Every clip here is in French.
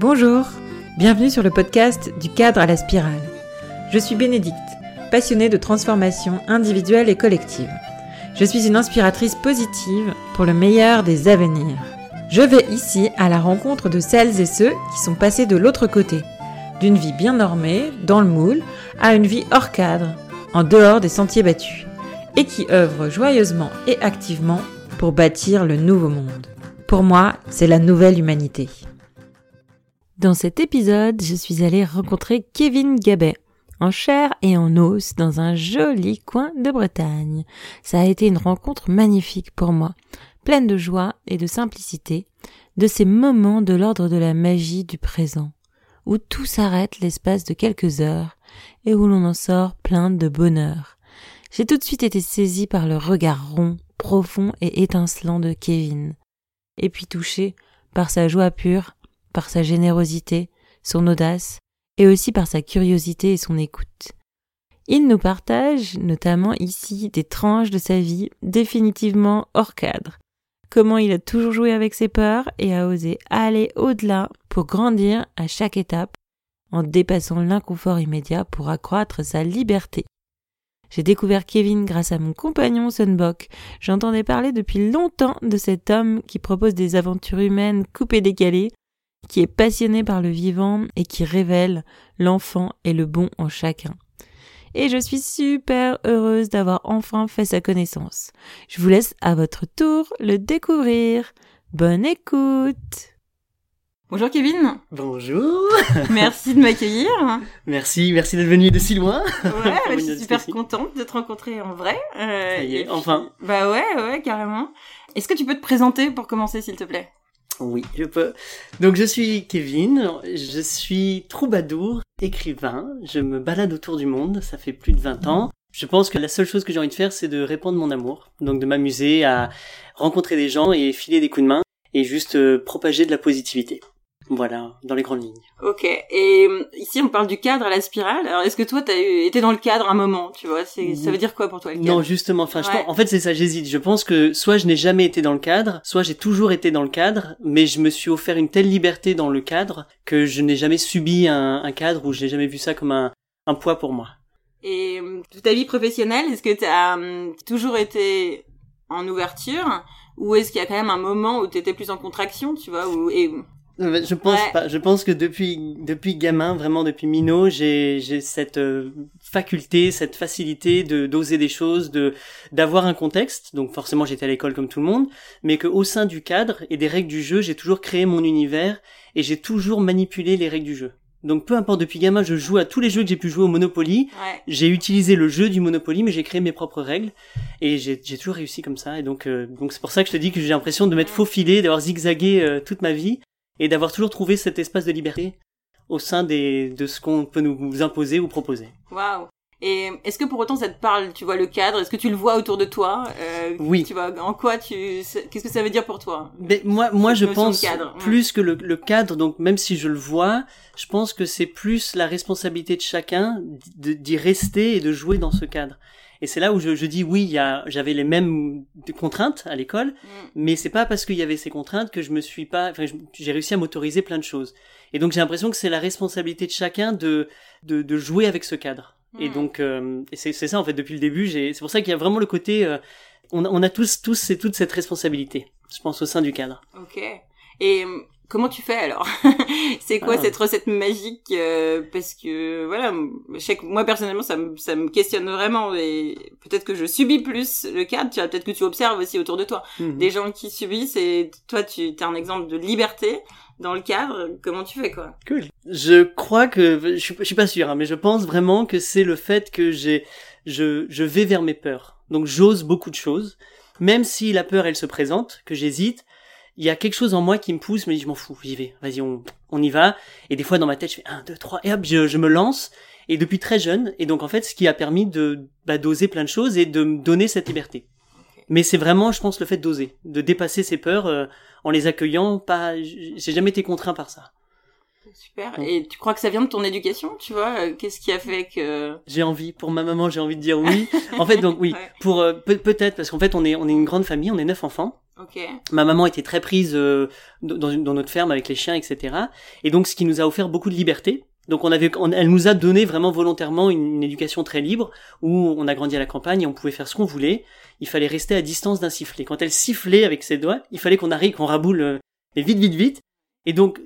Bonjour, bienvenue sur le podcast du cadre à la spirale. Je suis Bénédicte, passionnée de transformation individuelle et collective. Je suis une inspiratrice positive pour le meilleur des avenirs. Je vais ici à la rencontre de celles et ceux qui sont passés de l'autre côté, d'une vie bien normée, dans le moule, à une vie hors cadre, en dehors des sentiers battus, et qui œuvrent joyeusement et activement pour bâtir le nouveau monde. Pour moi, c'est la nouvelle humanité. Dans cet épisode, je suis allée rencontrer Kevin Gabet, en chair et en os, dans un joli coin de Bretagne. Ça a été une rencontre magnifique pour moi, pleine de joie et de simplicité, de ces moments de l'ordre de la magie du présent, où tout s'arrête l'espace de quelques heures et où l'on en sort plein de bonheur. J'ai tout de suite été saisie par le regard rond, profond et étincelant de Kevin, et puis touchée par sa joie pure, par sa générosité, son audace, et aussi par sa curiosité et son écoute. Il nous partage, notamment ici, des tranches de sa vie définitivement hors cadre. Comment il a toujours joué avec ses peurs et a osé aller au-delà pour grandir à chaque étape, en dépassant l'inconfort immédiat pour accroître sa liberté. J'ai découvert Kevin grâce à mon compagnon Sunbok. J'entendais parler depuis longtemps de cet homme qui propose des aventures humaines coupées décalées, qui est passionné par le vivant et qui révèle l'enfant et le bon en chacun. Et je suis super heureuse d'avoir enfin fait sa connaissance. Je vous laisse à votre tour le découvrir. Bonne écoute Bonjour Kevin. Bonjour. Merci de m'accueillir. Merci, merci d'être venu de si loin. Ouais, je suis super contente de te rencontrer en vrai. Euh, Ça y est, enfin. Bah ouais, ouais, carrément. Est-ce que tu peux te présenter pour commencer, s'il te plaît? Oui, je peux. Donc je suis Kevin, je suis troubadour, écrivain, je me balade autour du monde, ça fait plus de 20 ans. Je pense que la seule chose que j'ai envie de faire, c'est de répandre mon amour, donc de m'amuser à rencontrer des gens et filer des coups de main et juste euh, propager de la positivité. Voilà, dans les grandes lignes. Ok. Et euh, ici, on parle du cadre à la spirale. Alors, est-ce que toi, t'as été dans le cadre un moment, tu vois? C'est, ça veut dire quoi pour toi le cadre? Non, justement. Enfin, en fait, c'est ça. J'hésite. Je pense que soit je n'ai jamais été dans le cadre, soit j'ai toujours été dans le cadre, mais je me suis offert une telle liberté dans le cadre que je n'ai jamais subi un, un cadre où je n'ai jamais vu ça comme un, un poids pour moi. Et euh, toute ta vie professionnelle, est-ce que t'as as toujours été en ouverture? Ou est-ce qu'il y a quand même un moment où t'étais plus en contraction, tu vois, où, et je pense pas. Je pense que depuis depuis gamin, vraiment depuis minot, j'ai j'ai cette euh, faculté, cette facilité de d'oser des choses, de d'avoir un contexte. Donc forcément, j'étais à l'école comme tout le monde, mais que au sein du cadre et des règles du jeu, j'ai toujours créé mon univers et j'ai toujours manipulé les règles du jeu. Donc peu importe, depuis gamin, je joue à tous les jeux que j'ai pu jouer au Monopoly. J'ai utilisé le jeu du Monopoly, mais j'ai créé mes propres règles et j'ai toujours réussi comme ça. Et donc euh, donc c'est pour ça que je te dis que j'ai l'impression de m'être faufilé, d'avoir zigzagué toute ma vie et d'avoir toujours trouvé cet espace de liberté au sein de ce qu'on peut nous imposer ou proposer. Waouh et est-ce que pour autant ça te parle, tu vois le cadre? Est-ce que tu le vois autour de toi? Euh, Oui. Tu vois en quoi tu Qu'est-ce que ça veut dire pour toi? Mais moi, moi je pense plus que le, le, cadre. Donc même si je le vois, je pense que c'est plus la responsabilité de chacun d'y rester et de jouer dans ce cadre. Et c'est là où je, je dis oui, j'avais les mêmes contraintes à l'école, mm. mais c'est pas parce qu'il y avait ces contraintes que je me suis pas, enfin, j'ai réussi à m'autoriser plein de choses. Et donc j'ai l'impression que c'est la responsabilité de chacun de, de, de jouer avec ce cadre. Et mm. donc euh, c'est ça en fait depuis le début. C'est pour ça qu'il y a vraiment le côté, euh, on, on, a tous tous c'est toute cette responsabilité, je pense au sein du cadre. Ok. Et Comment tu fais alors? C'est quoi ah. cette recette magique euh, Parce que voilà, moi personnellement, ça me, ça me questionne vraiment et peut-être que je subis plus le cadre. Tu vois, peut-être que tu observes aussi autour de toi mhm. des gens qui subissent et toi, tu es un exemple de liberté dans le cadre. Comment tu fais quoi Cool. Je crois que je suis, je suis pas sûr, hein, mais je pense vraiment que c'est le fait que j'ai, je, je vais vers mes peurs. Donc j'ose beaucoup de choses, même si la peur elle se présente, que j'hésite il y a quelque chose en moi qui me pousse, mais je m'en fous, j'y vais, vas-y, on, on y va. Et des fois dans ma tête, je fais 1, 2, 3, et hop, je, je me lance. Et depuis très jeune, et donc en fait, ce qui a permis de bah, d'oser plein de choses et de me donner cette liberté. Mais c'est vraiment, je pense, le fait d'oser, de dépasser ses peurs euh, en les accueillant. Pas, j'ai jamais été contraint par ça. Super. Et tu crois que ça vient de ton éducation, tu vois euh, Qu'est-ce qui a fait que J'ai envie. Pour ma maman, j'ai envie de dire oui. en fait, donc oui. Pour euh, peut-être parce qu'en fait, on est on est une grande famille, on est neuf enfants. Ma maman était très prise dans, dans, notre ferme avec les chiens, etc. Et donc, ce qui nous a offert beaucoup de liberté. Donc, on avait, elle nous a donné vraiment volontairement une, éducation très libre où on a grandi à la campagne et on pouvait faire ce qu'on voulait. Il fallait rester à distance d'un sifflet. Quand elle sifflait avec ses doigts, il fallait qu'on arrive, qu'on raboule, et vite, vite, vite. Et donc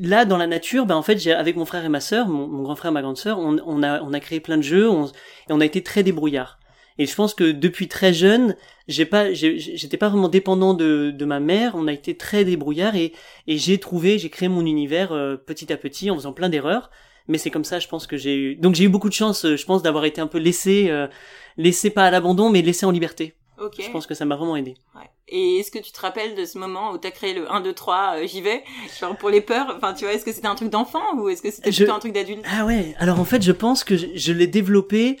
là, dans la nature, ben en fait, j'ai avec mon frère et ma sœur, mon, grand frère, ma grande sœur, on, on, a on a créé plein de jeux, on, et on a été très débrouillard. Et je pense que depuis très jeune, j'ai pas, j'étais pas vraiment dépendant de, de ma mère. On a été très débrouillard et, et j'ai trouvé, j'ai créé mon univers euh, petit à petit en faisant plein d'erreurs. Mais c'est comme ça, je pense que j'ai eu. Donc j'ai eu beaucoup de chance, euh, je pense, d'avoir été un peu laissé, euh, laissé pas à l'abandon, mais laissé en liberté. Okay. Je pense que ça m'a vraiment aidé. Ouais. Et est-ce que tu te rappelles de ce moment où t'as créé le 1, 2, 3, j'y vais Genre pour les peurs, enfin tu vois, est-ce que c'était un truc d'enfant ou est-ce que c'était plutôt un truc d'adulte? Ah ouais, alors en fait je pense que je, je l'ai développé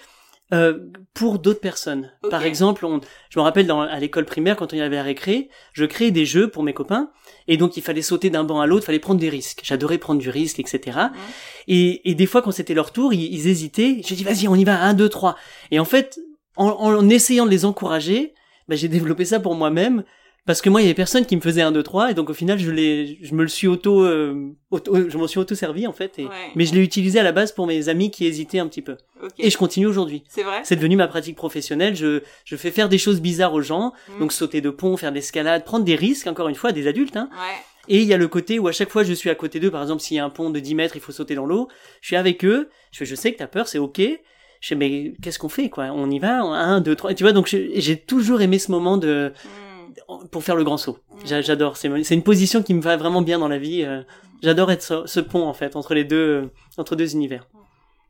euh, pour d'autres personnes. Par exemple, on, je me rappelle dans, à l'école primaire quand on y avait à récré, je créais des jeux pour mes copains et donc il fallait sauter d'un banc à l'autre, fallait prendre des risques. J'adorais prendre du risque, etc. Et, et, des fois quand c'était leur tour, ils, ils hésitaient. J'ai dit vas-y, on y va, 1, 2, 3. Et en fait, en, en essayant de les encourager, bah, j'ai développé ça pour moi-même parce que moi il y avait personne qui me faisait un 2 3 et donc au final je l'ai je me le suis auto, euh, auto je m'en suis auto servi en fait et, mais je l'ai utilisé à la base pour mes amis qui hésitaient un petit peu. Et je continue aujourd'hui. C'est vrai? C'est devenu ma pratique professionnelle. Je je fais faire des choses bizarres aux gens. Mm. donc sauter de pont faire de l'escalade prendre des risques encore une fois des adultes hein. Ouais. Et il y a le côté où à chaque fois je suis à côté d'eux, par exemple s'il y a un pont de 10 mètres, il faut sauter dans l'eau, je suis avec eux, je fais je sais que t'as peur, c'est ok, je sais mais qu'est-ce qu'on fait quoi? On y va, un, deux, trois. Tu vois donc j'ai toujours aimé ce moment de mm. Pour faire le grand saut. Mm. J'adore. C'est une position qui me va vraiment bien dans la vie. Euh, j'adore être ce, pont en fait entre les deux euh, entre deux univers.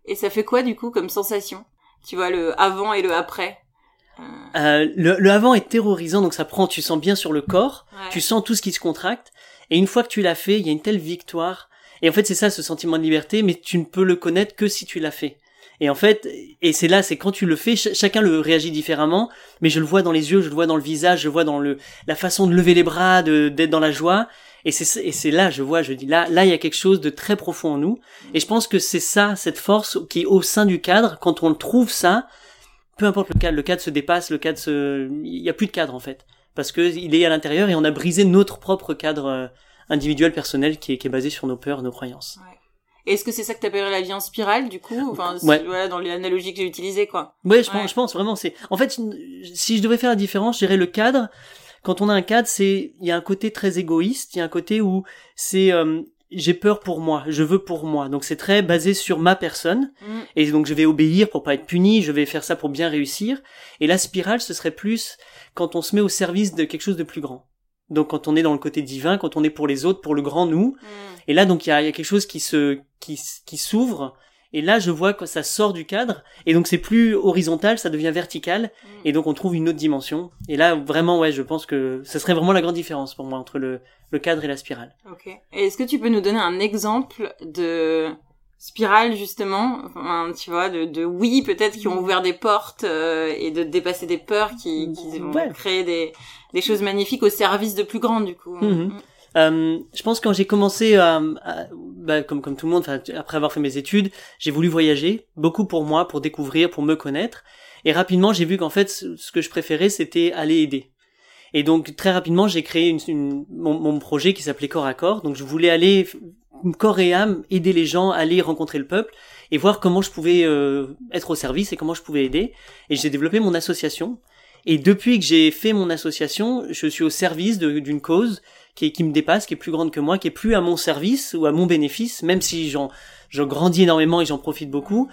Et ça fait quoi du coup comme sensation? Tu vois le avant et le après. Euh, le, le, avant est terrorisant, donc ça prend, tu sens bien sur le corps, tu sens tout ce qui se contracte, et une fois que tu l'as fait, il y a une telle victoire. Et en fait, c'est ça, ce sentiment de liberté, mais tu ne peux le connaître que si tu l'as fait. Et en fait, et c'est là, c'est quand tu le fais, chacun le réagit différemment, mais je le vois dans les yeux, je le vois dans le visage, je le vois dans le la façon de lever les bras, d'être dans la joie. Et c'est là, je vois, je dis là, là, il y a quelque chose de très profond en nous. Et je pense que c'est ça, cette force qui au sein du cadre. Quand on trouve ça, peu importe le cadre, le cadre se dépasse, le cadre se, il y a plus de cadre en fait, parce que il est à l'intérieur et on a brisé notre propre cadre euh, individuel personnel qui est, qui est basé sur nos peurs, nos croyances. Est-ce que c'est ça que t'appellerais la vie en spirale, du coup? Enfin, voilà, dans l'analogie que j'ai utilisée, quoi. Ouais, je, Pense, je pense vraiment. C'est en fait, si je devais faire la différence, je dirais le cadre. Quand on a un cadre, c'est il y a un côté très égoïste, il y a un côté où c'est euh, j'ai peur pour moi, je veux pour moi. Donc c'est très basé sur ma personne. Mm. Et donc je vais obéir pour pas être puni, je vais faire ça pour bien réussir. Et la spirale, ce serait plus quand on se met au service de quelque chose de plus grand. Donc quand on est dans le côté divin, quand on est pour les autres, pour le grand nous. Et là donc il y a, y a, quelque chose qui se qui, s'ouvre. Et là je vois que ça sort du cadre. Et donc c'est plus horizontal, ça devient vertical. Et donc on trouve une autre dimension. Et là vraiment ouais, je pense que ce serait vraiment la grande différence pour moi entre le, le cadre et la spirale. Ok. Et est-ce que tu peux nous donner un exemple de spirale justement enfin, tu vois de, de oui peut-être qui ont ouvert des portes euh, et de dépasser des peurs qui, qui vont créer des, des choses magnifiques au service de plus grands du coup. Mhm. mm. euh, je pense quand j'ai commencé à, bah, comme comme tout le monde après avoir fait mes études j'ai voulu voyager beaucoup pour moi pour découvrir pour me connaître. Et rapidement j'ai vu qu'en fait ce que je préférais c'était aller aider. Et donc très rapidement j'ai créé une, une, mon, mon projet qui s'appelait corps à corps. Donc je voulais aller corps et âme aider les gens aller rencontrer le peuple et voir comment je pouvais euh, être au service et comment je pouvais aider. Et j'ai développé mon association. Et depuis que j'ai fait mon association, je suis au service d'une cause qui, qui me dépasse, qui est plus grande que moi, qui est plus à mon service ou à mon bénéfice, même si j'en grandis énormément et j'en profite beaucoup.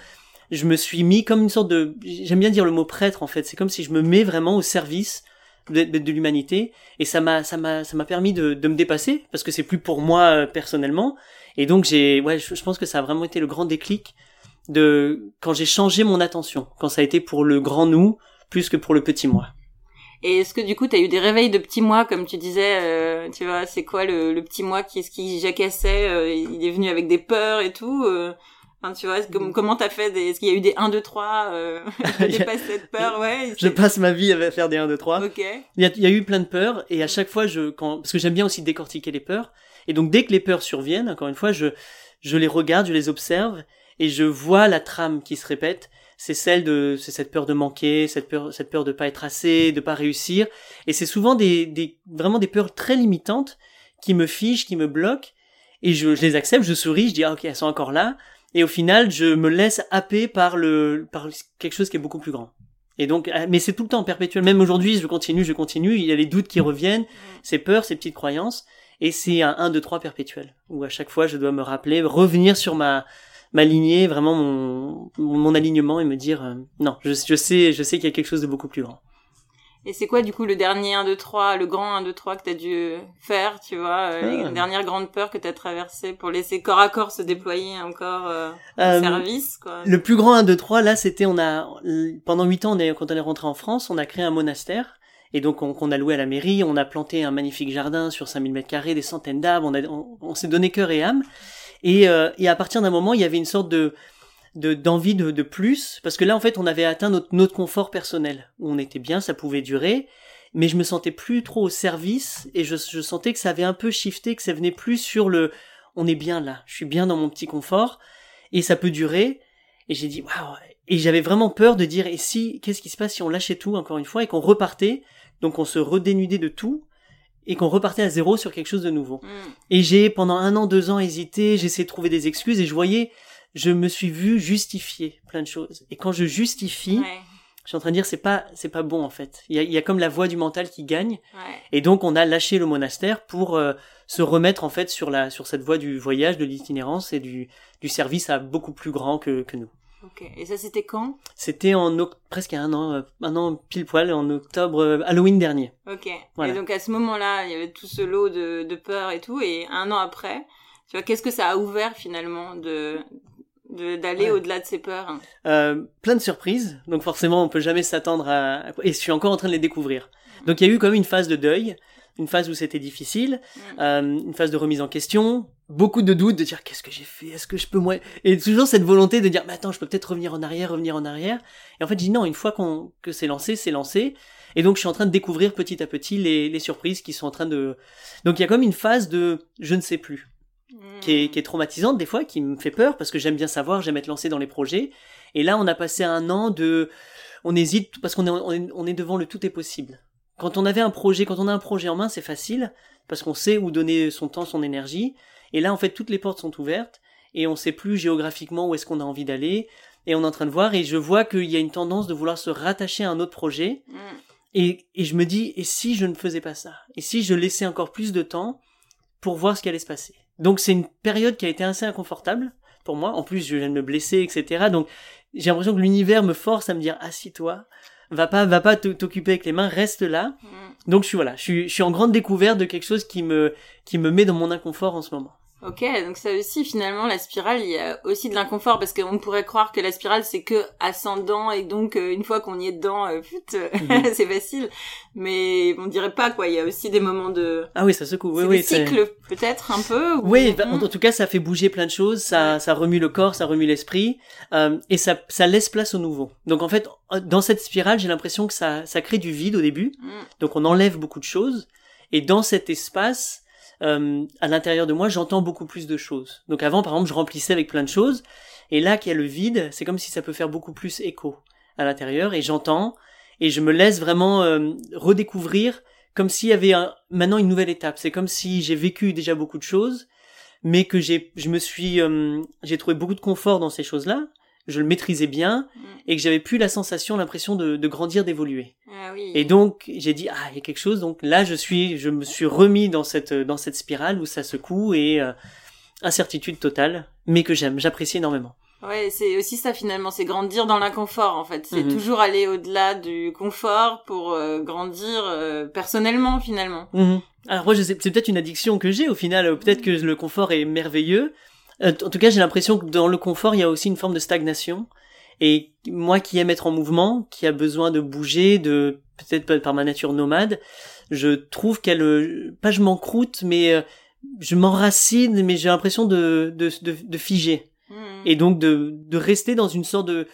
Je me suis mis comme une sorte de, j'aime bien dire le mot prêtre en fait. C'est comme si je me mets vraiment au service de, l'humanité. Et ça m'a ça m'a ça m'a permis de, de me dépasser parce que c'est plus pour moi euh, personnellement. Et donc j'ai ouais je, pense que ça a vraiment été le grand déclic de quand j'ai changé mon attention quand ça a été pour le grand nous plus que pour le petit moi. Et est-ce que du coup, tu as eu des réveils de petits moi, comme tu disais, euh, tu vois, c'est quoi le, le, petit moi qui qui jacassait, euh, il est venu avec des peurs et tout tu vois, comme, comment t'as fait des, est-ce qu'il y a eu des 1, 2, 3, euh, dépasses cette peur, ouais. Je passe ma vie à faire des 1, 2, 3. Ok. Il y a, il y a eu plein de peurs, et à chaque fois, je, quand, parce que j'aime bien aussi décortiquer les peurs, et donc dès que les peurs surviennent, encore une fois, je, je les regarde, je les observe, et je vois la trame qui se répète, c'est celle de c'est cette peur de manquer, cette peur cette peur de pas être assez, de pas réussir et c'est souvent des, des vraiment des peurs très limitantes qui me figent, qui me bloquent et je, je les accepte, je souris, je dis ah, OK, elles sont encore là et au final, je me laisse happer par le par quelque chose qui est beaucoup plus grand. Et donc, ah, mais c'est tout le temps perpétuel. Même aujourd'hui, je continue, je continue. Il y a les doutes qui reviennent, ces peurs, ces petites croyances. Et c'est un 1, 2, 3 perpétuel. Où à chaque fois, je dois me rappeler, revenir sur ma, ma lignée, vraiment mon, mon alignement et me dire, euh, non, je, je sais, je sais qu'il y a quelque chose de beaucoup plus grand. Et c'est quoi du coup le dernier 1, 2, 3, le grand 1, 2, 3 que t'as dû faire, tu vois, euh, les ah. dernières grandes peurs que t'as traversées pour laisser corps à corps se déployer encore euh, euh service, quoi. Le plus grand 1, 2, 3, là, c'était, on a, pendant 8 ans, on est, quand on est rentré en France, on a créé un monastère. Et donc, on, on, a loué à la mairie, on a planté un magnifique jardin sur 5000 mètres carrés, des centaines d'arbres, on, a, on, s'est donné cœur et âme. Et, euh, et à partir d'un moment, il y avait une sorte de, de d'envie de, de, plus parce que là en fait on avait atteint notre, notre confort personnel où on était bien ça pouvait durer mais je me sentais plus trop au service et je, je sentais que ça avait un peu shifté que ça venait plus sur le on est bien là je suis bien dans mon petit confort et ça peut durer et j'ai dit waouh et j'avais vraiment peur de dire et si qu'est-ce qui se passe si on lâchait tout encore une fois et qu'on repartait? Donc on se redénudait de tout et qu'on repartait à zéro sur quelque chose de nouveau. Mm. Et j'ai pendant un an, deux ans hésité, j'ai essayé de trouver des excuses et je voyais je me suis vu justifier plein de choses. Et quand je justifie, je suis en train de dire c'est pas c'est pas bon en fait. Il y a, y a comme la voix du mental qui gagne. Et donc on a lâché le monastère pour euh, se remettre en fait sur la sur cette voie du voyage, de l'itinérance et du du service à beaucoup plus grand que que nous. Ok. Et ça c'était quand? C'était en presque un an, euh, un an pile poil en octobre euh, Halloween dernier. Ok. Et donc à ce moment-là, il y avait tout ce lot de, de peur et tout, et un an après, tu vois, qu'est-ce que ça a ouvert finalement de d'aller au-delà de ses peurs euh, Plein de surprises, donc forcément on peut jamais s'attendre à... Et je suis encore en train de les découvrir. Donc il y a eu comme une phase de deuil, une phase où c'était difficile, mm. euh, une phase de remise en question, beaucoup de doutes, de dire qu'est-ce que j'ai fait, est-ce que je peux moi... Et toujours cette volonté de dire, mais attends, je peux peut-être revenir en arrière, revenir en arrière. Et en fait, je dis non, une fois qu'on que c'est lancé, c'est lancé. Et donc je suis en train de découvrir petit à petit les, les surprises qui sont en train de... Donc il y a comme une phase de je ne sais plus qui est, qui est traumatisante des fois, qui me fait peur parce que j'aime bien savoir, j'aime être lancé dans les projets. Et là, on a passé un an de, on hésite parce qu'on est, on est, devant le tout est possible. Quand on avait un projet, quand on a un projet en main, c'est facile parce qu'on sait où donner son temps, son énergie. Et là, en fait, toutes les portes sont ouvertes et on sait plus géographiquement où est-ce qu'on a envie d'aller. Et on est en train de voir et je vois qu'il y a une tendance de vouloir se rattacher à un autre projet. Mm. Et, et je me dis, et si je ne faisais pas ça? Et si je laissais encore plus de temps pour voir ce qui allait se passer? Donc c'est une période qui a été assez inconfortable pour moi. En plus, je viens de me blesser, etc. Donc j'ai l'impression que l'univers me force à me dire assis-toi, va pas, va pas t'occuper avec les mains, reste là. Mm. Donc je suis voilà, je suis, je suis en grande découverte de quelque chose qui me, qui me met dans mon inconfort en ce moment. Ok, donc ça aussi finalement la spirale, il y a aussi de l'inconfort parce qu'on pourrait croire que la spirale c'est que ascendant et donc euh, une fois qu'on y est dedans, euh, mhm. c'est facile. Mais on dirait pas quoi, il y a aussi des moments de ah oui ça secoue, oui oui, cycle peut-être un peu. Oui, bah, en, tout cas ça fait bouger plein de choses, ça ça remue le corps, ça remue l'esprit euh, et ça ça laisse place au nouveau. Donc en fait dans cette spirale j'ai l'impression que ça ça crée du vide au début, mm. donc on enlève beaucoup de choses et dans cet espace euh, à l'intérieur de moi, j'entends beaucoup plus de choses. Donc avant, par exemple, je remplissais avec plein de choses, et là qu'il y a le vide, c'est comme si ça peut faire beaucoup plus écho à l'intérieur, et j'entends, et je me laisse vraiment euh, redécouvrir comme s'il y avait maintenant une nouvelle étape. C'est comme si j'ai vécu déjà beaucoup de choses, mais que j'ai, je me suis, euh, j'ai trouvé beaucoup de confort dans ces choses-là, je le maîtrisais bien mm. et que j'avais plus la sensation, l'impression de, de grandir, d'évoluer. Ah oui. Et donc j'ai dit ah il y a quelque chose. Donc là je suis, je me suis remis dans cette dans cette spirale où ça secoue et euh, incertitude totale, mais que j'aime, j'apprécie énormément. Ouais, c'est aussi ça finalement, c'est grandir dans l'inconfort en fait. C'est mhm. toujours aller au-delà du confort pour euh, grandir euh, personnellement finalement. Mhm. Alors moi c'est peut-être une addiction que j'ai au final. Peut-être que le confort est merveilleux, en tout cas, j'ai l'impression que dans le confort, il y a aussi une forme de stagnation. Et moi qui aime être en mouvement, qui a besoin de bouger, de peut-être par ma nature nomade, je trouve qu'elle, euh, pas je m'encroute, mais euh, je m'enracine, mais j'ai l'impression de, de, de, figer. Mmh. Et donc de, de rester dans une sorte de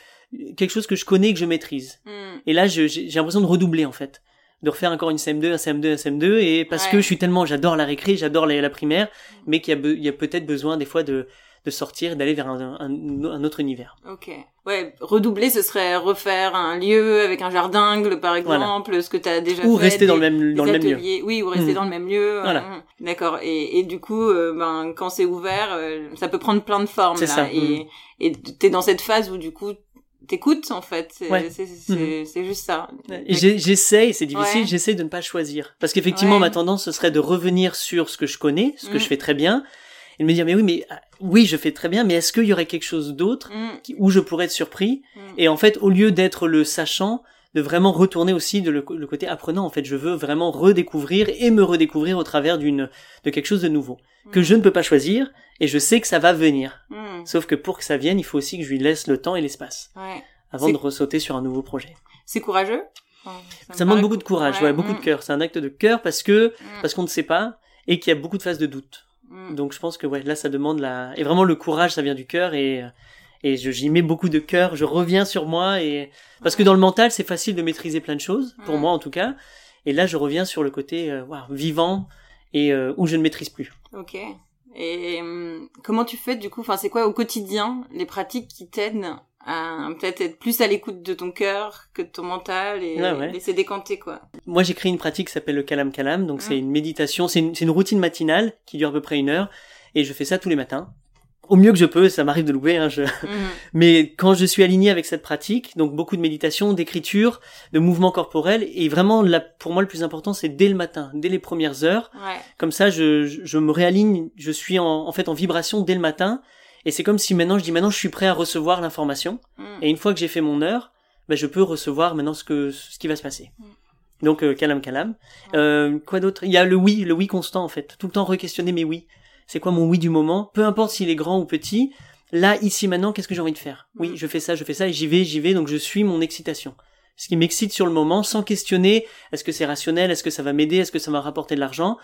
quelque chose que je connais et que je maîtrise. Mmh. Et là, j'ai l'impression de redoubler en fait de refaire encore une CM2, un CM2, un CM2, et parce que je suis tellement, j'adore la récré, j'adore la, la, primaire, mais qu'il y a, il y a peut-être besoin des fois de, de sortir, d'aller vers un, un, autre univers. Ok. Ouais, redoubler, ce serait refaire un lieu avec un jardin, par exemple, ce que tu as déjà ou Rester dans le même, dans le même lieu. Oui, ou rester hmm. dans le même lieu. Voilà. Hum. D'accord. Et, et du coup, euh, ben, quand c'est ouvert, euh, ça peut prendre plein de formes. C'est ça. Et, hmm. et t'es dans cette phase où du coup, t'écoutes en fait. C'est mhm. juste ça. J'essaye c'est difficile j'essaye de ne pas choisir. Parce qu'effectivement ma tendance ce serait de revenir sur ce que je connais ce que je mhm. fais très bien et de me dire mais oui mais ah, oui je fais très bien mais est-ce qu'il y aurait quelque chose d'autre mhm. où je pourrais être surpris et en fait au lieu d'être le sachant de vraiment retourner aussi de le, côté apprenant en fait je veux vraiment redécouvrir et me redécouvrir au travers d'une de quelque chose de nouveau que je ne peux pas choisir et je sais que ça va venir. Hmm. Sauf que pour que ça vienne, il faut aussi que je lui laisse le temps et l'espace ouais. avant de ressauter sur un nouveau projet. C'est courageux? ça, demande beaucoup de courage, ouais, beaucoup de hmm. cœur. C'est un acte de cœur parce que hmm. parce qu'on ne sait pas et qu'il y a beaucoup de phases de doute. Donc je pense que ouais, là ça demande la et vraiment le courage, ça vient du cœur et et j'y mets beaucoup de cœur. Je reviens sur moi et parce que dans le mental c'est facile de maîtriser plein de choses pour moi en tout cas. Et là je reviens sur le côté euh, vivant et euh, où je ne maîtrise plus. Ok. Et hum, comment tu fais du coup? Enfin, c'est quoi au quotidien les pratiques qui t'aident à peut-être être plus à l'écoute de ton cœur que de ton mental et laisser décanter quoi? Moi, j'ai créé une pratique qui s'appelle le Kalam Kalam. Donc, c'est mmh. une méditation, c'est une, une routine matinale qui dure à peu près une heure et je fais ça tous les matins au mieux que je peux, ça m'arrive de louper, hein, je... Mhm. mais quand je suis aligné avec cette pratique, donc beaucoup de méditation, d'écriture, de mouvement corporel, et vraiment, là, pour moi, le plus important, c'est dès le matin, dès les premières heures. Comme ça, je, je, me réaligne, je suis en, en, fait en vibration dès le matin, et c'est comme si maintenant, je dis maintenant, je suis prêt à recevoir l'information, mhm. et une fois que j'ai fait mon heure, ben, je peux recevoir maintenant ce que ce qui va se passer. Mhm. Donc, euh, calame, calame. Euh, quoi d'autre? Il y a le oui, le oui constant en fait. Tout le temps re-questionner mes oui c'est quoi mon oui du moment, peu importe s'il est grand ou petit, là, ici, maintenant, qu'est-ce que j'ai envie de faire? Oui, mm. je fais ça, je fais ça, et j'y vais, j'y vais, donc je suis mon excitation. Ce qui m'excite sur le moment, sans questionner, est-ce que c'est rationnel, est-ce que ça va m'aider, est-ce que ça va rapporter de l'argent?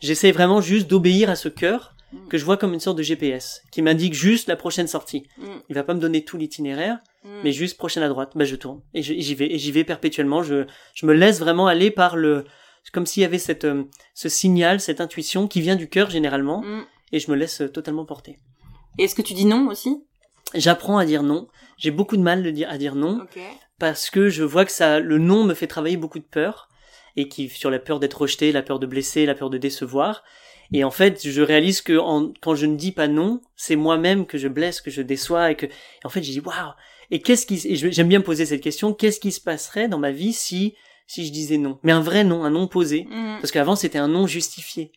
J'essaie vraiment juste d'obéir à ce cœur mm. que je vois comme une sorte de GPS, qui m'indique juste la prochaine sortie. Mm. Il va pas me donner tout l'itinéraire, mais juste prochaine à droite, bah je tourne, et j'y vais, et j'y vais perpétuellement, je, je me laisse vraiment aller par le... comme s'il y avait cette, euh, ce signal, cette intuition qui vient du cœur généralement, et je me laisse euh, totalement porter. Et est-ce que tu dis non aussi? J'apprends à dire non. J'ai beaucoup de mal de dire, à dire non parce que je vois que ça, le non me fait travailler beaucoup de peur et qui sur la peur d'être rejeté, la peur de blesser, la peur de décevoir. Et en fait, je réalise que quand je ne dis pas non, c'est moi-même que je blesse, que je déçois et que en fait, je dis waouh. Et qu'est-ce qui j'aime bien poser cette question, qu'est-ce qui se passerait dans ma vie si si je disais non? Mais un vrai non, un non posé mmh. parce qu'avant c'était un non justifié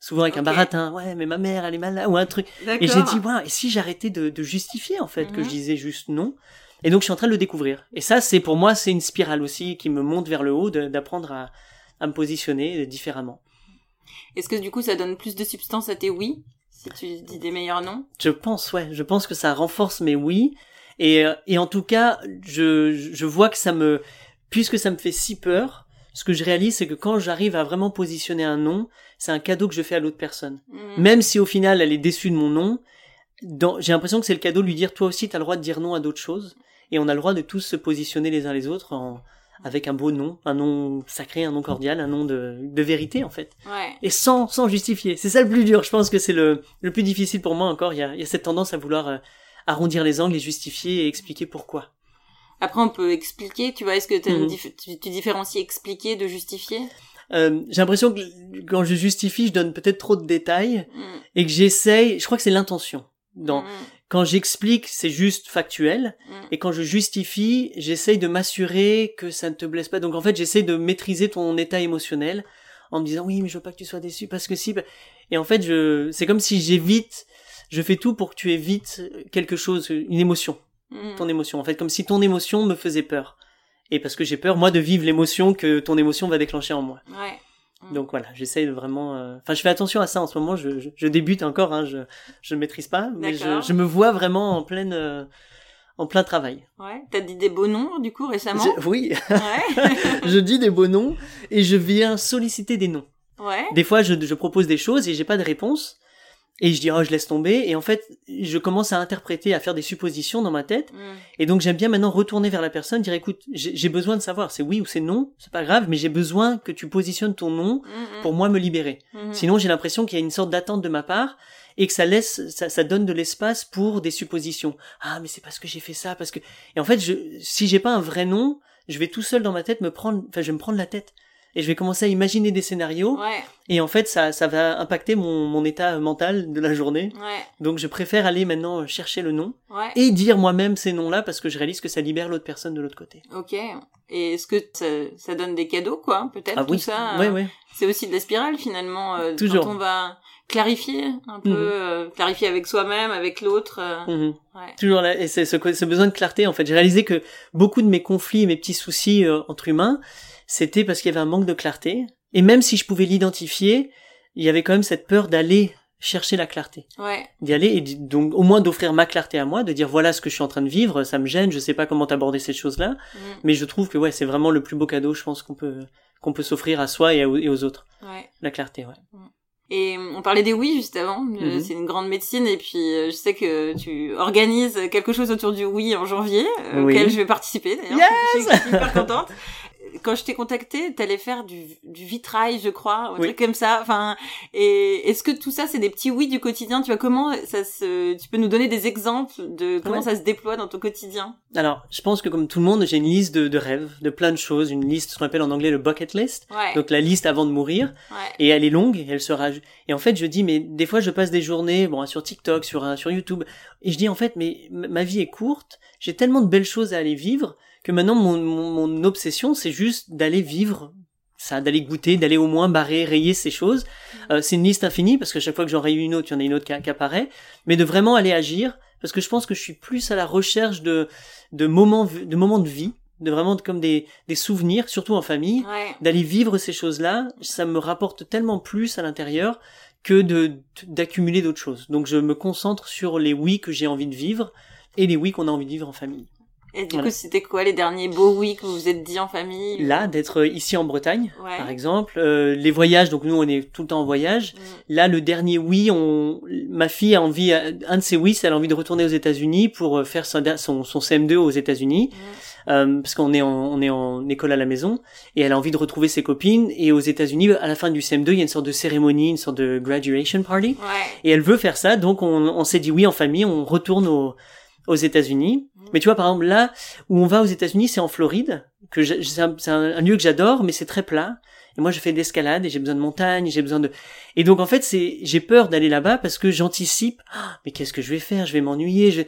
souvent avec un baratin ouais mais ma mère elle est malade ou un truc. Et j'ai dit ouais et si j'arrêtais de, de, justifier en fait que je mhm. disais juste non? Et donc je suis en train de le découvrir. Et ça c'est pour moi c'est une spirale aussi qui me monte vers le haut d'apprendre à, à me positionner différemment. Est-ce que du coup ça donne plus de substance à tes oui si tu dis des meilleurs noms? Je pense ouais. Je pense que ça renforce mes oui. Et, et en tout cas je, je vois que ça me puisque ça me fait si peur ce que je réalise, c'est que quand j'arrive à vraiment positionner un nom, c'est un cadeau que je fais à l'autre personne. Mm. Même si au final elle est déçue de mon nom, j'ai l'impression que c'est le cadeau de lui dire toi aussi tu as le droit de dire non à d'autres choses et on a le droit de tous se positionner les uns les autres avec un beau nom, un nom sacré, un nom cordial, un nom de, de vérité en fait. Et sans, sans justifier. C'est ça le plus dur. Je pense que c'est le, le plus difficile pour moi encore. Il y a, il y a cette tendance à vouloir euh, arrondir les angles et justifier et expliquer pourquoi. Après, on peut expliquer, tu vois, est-ce que mhm. tu, tu, différencies expliquer de justifier? Euh, j'ai l'impression que quand je justifie, je donne peut-être trop de détails mm. et que j'essaye. Je crois que c'est l'intention. Dans mm. quand j'explique, c'est juste factuel mm. et quand je justifie, j'essaye de m'assurer que ça ne te blesse pas. Donc en fait, j'essaye de maîtriser ton état émotionnel en me disant oui, mais je veux pas que tu sois déçu parce que si. Et en fait, je c'est comme si j'évite. Je fais tout pour que tu évites quelque chose, une émotion. Mm. ton émotion. En fait, comme si ton émotion me faisait peur. Et parce que j'ai peur, moi, de vivre l'émotion que ton émotion va déclencher en moi. Ouais. Mm. Donc voilà, j'essaye de vraiment. Euh, enfin, je fais attention à ça en ce moment. Je, je, débute encore, hein, je je ne maîtrise pas, mais je, je, me vois vraiment en pleine euh, en plein travail. Ouais. T'as dit des beaux noms du coup récemment Oui. Ouais. je dis des beaux noms et je viens solliciter des noms. Ouais. Des fois, je, je propose des choses et j'ai pas de réponse. Et je dis oh je laisse tomber. Et en fait je commence à interpréter à faire des suppositions dans ma tête. Mm. et donc j'aime bien maintenant retourner vers la personne dire écoute j'ai besoin de savoir. C'est oui ou c'est non c'est pas grave mais j'ai besoin que tu positionnes ton nom Mm, pour moi me libérer. Mm, mm. sinon j'ai l'impression qu'il y a une sorte d'attente de ma part et que ça laisse ça, ça donne de l'espace pour des suppositions. Ah mais c'est parce que j'ai fait ça parce que et en fait je si j'ai pas un vrai nom je vais tout seul dans ma tête me prendre enfin je vais me prendre la tête et je vais commencer à imaginer des scénarios Ouais, et en fait, ça, ça va impacter mon, mon état mental de la journée. ouais, Donc, je préfère aller maintenant chercher le nom ouais. et dire moi-même ces noms-là parce que je réalise que ça libère l'autre personne de l'autre côté. Ok. Et est-ce que ça, ça donne des cadeaux, quoi Peut-être Ah tout oui, ça. euh, ouais. C'est aussi de la spirale finalement. euh, Toujours. Quand on va clarifier un peu, Mhm. euh, clarifier avec soi-même, avec l'autre. euh, Mhm. ouais. Toujours là, et c'est ce, ce besoin de clarté. En fait, j'ai réalisé que beaucoup de mes conflits mes petits soucis euh, entre humains, c'était parce qu'il y avait un manque de clarté. Et même si je pouvais l'identifier, il y avait quand même cette peur d'aller chercher la clarté. Ouais. d'y aller et donc au moins d'offrir ma clarté à moi, de dire voilà ce que je suis en train de vivre, ça me gêne, je sais pas comment aborder cette chose-là, Mm. mais je trouve que ouais c'est vraiment le plus beau cadeau, je pense qu'on peut qu'on peut s'offrir à soi et, à- et aux autres, Ouais. la clarté. Ouais. Et euh, on parlait des oui juste avant. Euh, Mhm. C'est une grande médecine et puis euh, je sais que tu organises quelque chose autour du oui en janvier, euh, Oui. auquel je vais participer d'ailleurs. Yes Je suis hyper contente. Quand je t'ai contacté, t'allais faire du, du vitrail, je crois, un Oui. truc comme ça. Enfin, et est-ce que tout ça, c'est des petits oui du quotidien? Tu vois comment ça se Tu peux nous donner des exemples de comment Ouais. ça se déploie dans ton quotidien? Alors je pense que comme tout le monde, j'ai une liste de, de rêves, de plein de choses, une liste ce qu'on appelle en anglais le bucket list, Ouais. donc la liste avant de mourir, ouais. et elle est longue, et elle sera et en fait je dis mais des fois je passe des journées bon sur TikTok, sur YouTube, et je dis en fait mais ma vie est courte, j'ai tellement de belles choses à aller vivre que maintenant mon, mon, mon obsession c'est juste d'aller vivre ça, d'aller goûter, d'aller au moins barrer, rayer ces choses. Euh, c'est une liste infinie parce que chaque fois que j'en raye une autre, il y en a une autre qui, qui apparaît, mais de vraiment aller agir parce que je pense que je suis plus à la recherche de de moments de moments de vie, de vraiment comme des des souvenirs, surtout en famille Ouais. d'aller vivre ces choses-là, ça me rapporte tellement plus à l'intérieur que de d'accumuler d'autres choses. Donc je me concentre sur les oui que j'ai envie de vivre et les oui qu'on a envie de vivre en famille. Et du Voilà. coup, c'était quoi les derniers beaux oui que vous vous êtes dit en famille Là, d'être ici en Bretagne, Ouais. par exemple, euh, les voyages. Donc nous, on est tout le temps en voyage. Mm. Là, le dernier oui, on, ma fille a envie, un de ses oui, c'est elle a envie de retourner aux États-Unis pour euh, faire son, son, son CM2 aux États-Unis, Mm. euh, parce qu'on est en, on est en école à la maison, et elle a envie de retrouver ses copines. Et aux États-Unis, à la fin du CM2, il y a une sorte de cérémonie, une sorte de graduation party, Ouais. et elle veut faire ça. Donc on, on s'est dit oui en famille, on retourne aux, aux États-Unis. Mm. Mais tu vois, par exemple, là où on va aux États-Unis, c'est en Floride, que c'est un, un- lieu que j'adore, mais c'est très plat. Et moi, je fais de l'escalade et j'ai besoin de montagne, j'ai besoin de. Et donc, en fait, c'est, j'ai peur d'aller là-bas parce que j'anticipe. Ah, mais qu'est-ce que je vais faire? Je vais m'ennuyer. Je...